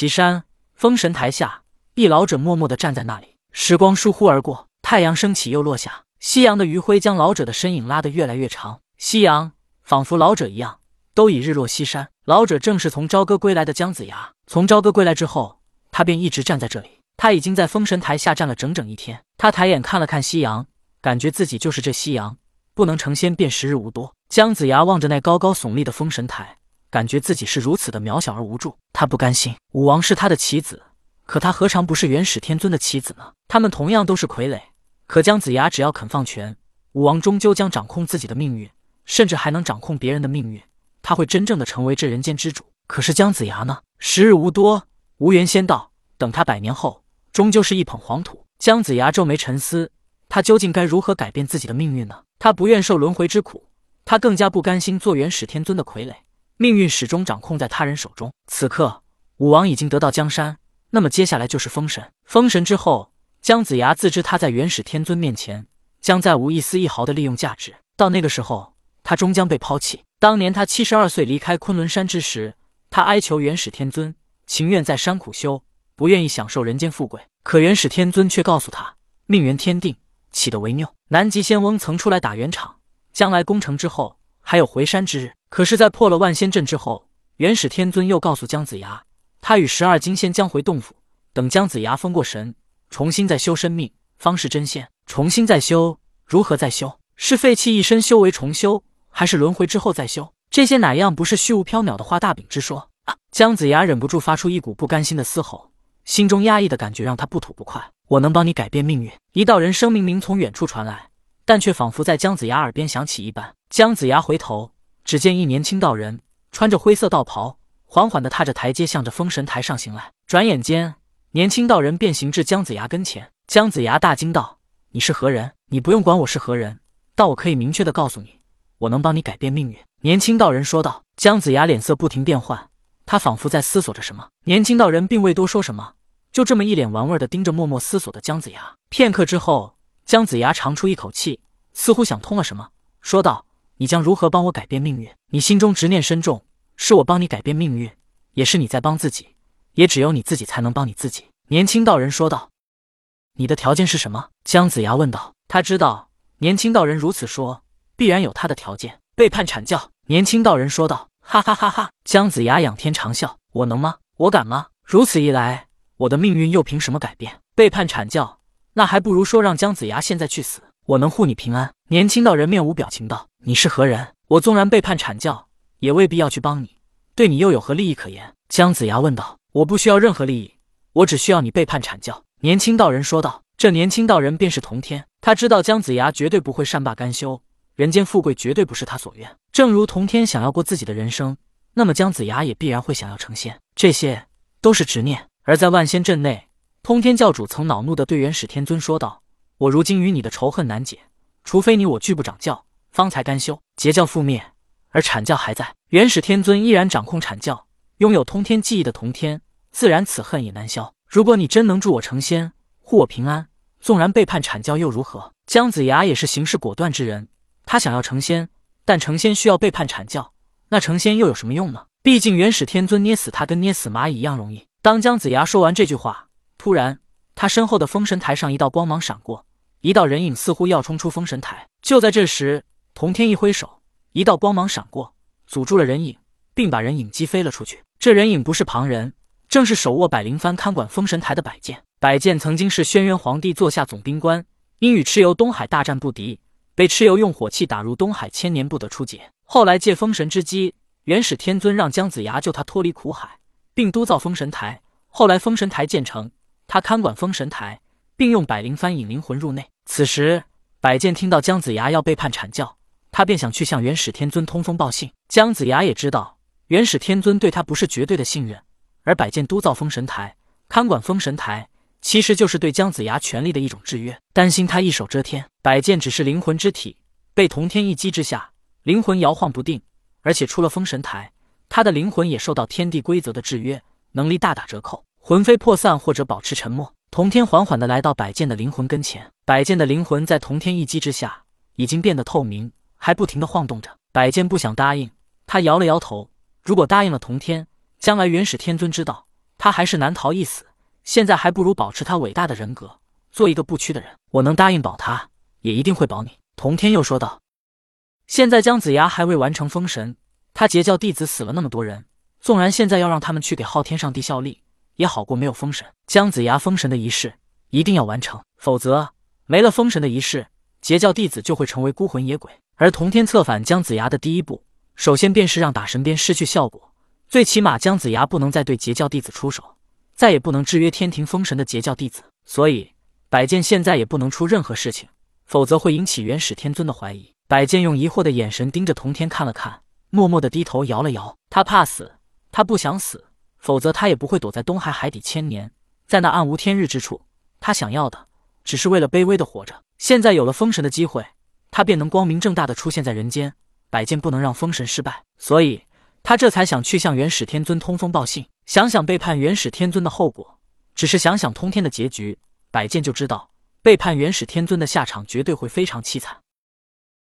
岐山封神台下，一老者默默地站在那里。时光疏忽而过，太阳升起又落下，夕阳的余晖将老者的身影拉得越来越长。夕阳仿佛老者一样，都已日落西山。老者正是从朝歌归来的姜子牙。从朝歌归来之后，他便一直站在这里。他已经在封神台下站了整整一天。他抬眼看了看夕阳，感觉自己就是这夕阳，不能成仙便时日无多。姜子牙望着那高高耸立的封神台。感觉自己是如此的渺小而无助，他不甘心。武王是他的棋子，可他何尝不是元始天尊的棋子呢？他们同样都是傀儡，可姜子牙只要肯放权，武王终究将掌控自己的命运，甚至还能掌控别人的命运。他会真正的成为这人间之主。可是姜子牙呢？时日无多，无缘仙道，等他百年后，终究是一捧黄土。姜子牙皱眉沉思，他究竟该如何改变自己的命运呢？他不愿受轮回之苦，他更加不甘心做元始天尊的傀儡。命运始终掌控在他人手中。此刻，武王已经得到江山，那么接下来就是封神。封神之后，姜子牙自知他在元始天尊面前将再无一丝一毫的利用价值。到那个时候，他终将被抛弃。当年他七十二岁离开昆仑山之时，他哀求元始天尊，情愿在山苦修，不愿意享受人间富贵。可元始天尊却告诉他，命缘天定，岂得为拗？南极仙翁曾出来打圆场，将来攻城之后，还有回山之日。可是，在破了万仙阵之后，元始天尊又告诉姜子牙，他与十二金仙将回洞府，等姜子牙封过神，重新再修生命，方是真仙。重新再修，如何再修？是废弃一身修为重修，还是轮回之后再修？这些哪样不是虚无缥缈的画大饼之说啊？姜子牙忍不住发出一股不甘心的嘶吼，心中压抑的感觉让他不吐不快。我能帮你改变命运。一道人声明明从远处传来，但却仿佛在姜子牙耳边响起一般。姜子牙回头。只见一年轻道人穿着灰色道袍，缓缓地踏着台阶，向着封神台上行来。转眼间，年轻道人便行至姜子牙跟前。姜子牙大惊道：“你是何人？你不用管我是何人，但我可以明确地告诉你，我能帮你改变命运。”年轻道人说道。姜子牙脸色不停变换，他仿佛在思索着什么。年轻道人并未多说什么，就这么一脸玩味地盯着默默思索的姜子牙。片刻之后，姜子牙长出一口气，似乎想通了什么，说道。你将如何帮我改变命运？你心中执念深重，是我帮你改变命运，也是你在帮自己，也只有你自己才能帮你自己。”年轻道人说道。“你的条件是什么？”姜子牙问道。他知道年轻道人如此说，必然有他的条件。背叛阐教。年轻道人说道。“哈哈哈哈！”姜子牙仰天长啸。“我能吗？我敢吗？如此一来，我的命运又凭什么改变？背叛阐教，那还不如说让姜子牙现在去死。”我能护你平安。年轻道人面无表情道：“你是何人？我纵然背叛阐教，也未必要去帮你。对你又有何利益可言？”姜子牙问道：“我不需要任何利益，我只需要你背叛阐教。”年轻道人说道。这年轻道人便是童天，他知道姜子牙绝对不会善罢甘休，人间富贵绝对不是他所愿。正如同天想要过自己的人生，那么姜子牙也必然会想要成仙。这些都是执念。而在万仙阵内，通天教主曾恼怒地对元始天尊说道。我如今与你的仇恨难解，除非你我拒不掌教，方才甘休。截教覆灭，而阐教还在，元始天尊依然掌控阐教，拥有通天记忆的同天，自然此恨也难消。如果你真能助我成仙，护我平安，纵然背叛阐教又如何？姜子牙也是行事果断之人，他想要成仙，但成仙需要背叛阐教，那成仙又有什么用呢？毕竟元始天尊捏死他跟捏死蚂蚁一样容易。当姜子牙说完这句话，突然他身后的封神台上一道光芒闪过。一道人影似乎要冲出封神台，就在这时，童天一挥手，一道光芒闪过，阻住了人影，并把人影击飞了出去。这人影不是旁人，正是手握百灵幡看管封神台的百剑。百剑曾经是轩辕皇帝座下总兵官，因与蚩尤东海大战不敌，被蚩尤用火器打入东海，千年不得出解。后来借封神之机，元始天尊让姜子牙救他脱离苦海，并督造封神台。后来封神台建成，他看管封神台。并用百灵幡引灵魂入内。此时，百剑听到姜子牙要背叛阐教，他便想去向元始天尊通风报信。姜子牙也知道元始天尊对他不是绝对的信任，而百剑督造封神台、看管封神台，其实就是对姜子牙权力的一种制约。担心他一手遮天，百剑只是灵魂之体，被同天一击之下，灵魂摇晃不定，而且出了封神台，他的灵魂也受到天地规则的制约，能力大打折扣，魂飞魄散或者保持沉默。童天缓缓地来到百剑的灵魂跟前，百剑的灵魂在童天一击之下已经变得透明，还不停地晃动着。百剑不想答应，他摇了摇头。如果答应了童天，将来元始天尊知道他还是难逃一死。现在还不如保持他伟大的人格，做一个不屈的人。我能答应保他，也一定会保你。童天又说道：“现在姜子牙还未完成封神，他截教弟子死了那么多人，纵然现在要让他们去给昊天上帝效力，也好过没有封神。姜子牙封神的仪式一定要完成，否则没了封神的仪式，截教弟子就会成为孤魂野鬼。而童天策反姜子牙的第一步，首先便是让打神鞭失去效果，最起码姜子牙不能再对截教弟子出手。”再也不能制约天庭封神的截教弟子，所以百剑现在也不能出任何事情，否则会引起元始天尊的怀疑。百剑用疑惑的眼神盯着童天看了看，默默的低头摇了摇。他怕死，他不想死，否则他也不会躲在东海海底千年，在那暗无天日之处。他想要的只是为了卑微的活着。现在有了封神的机会，他便能光明正大的出现在人间。百剑不能让封神失败，所以他这才想去向元始天尊通风报信。想想背叛元始天尊的后果，只是想想通天的结局，百剑就知道背叛元始天尊的下场绝对会非常凄惨。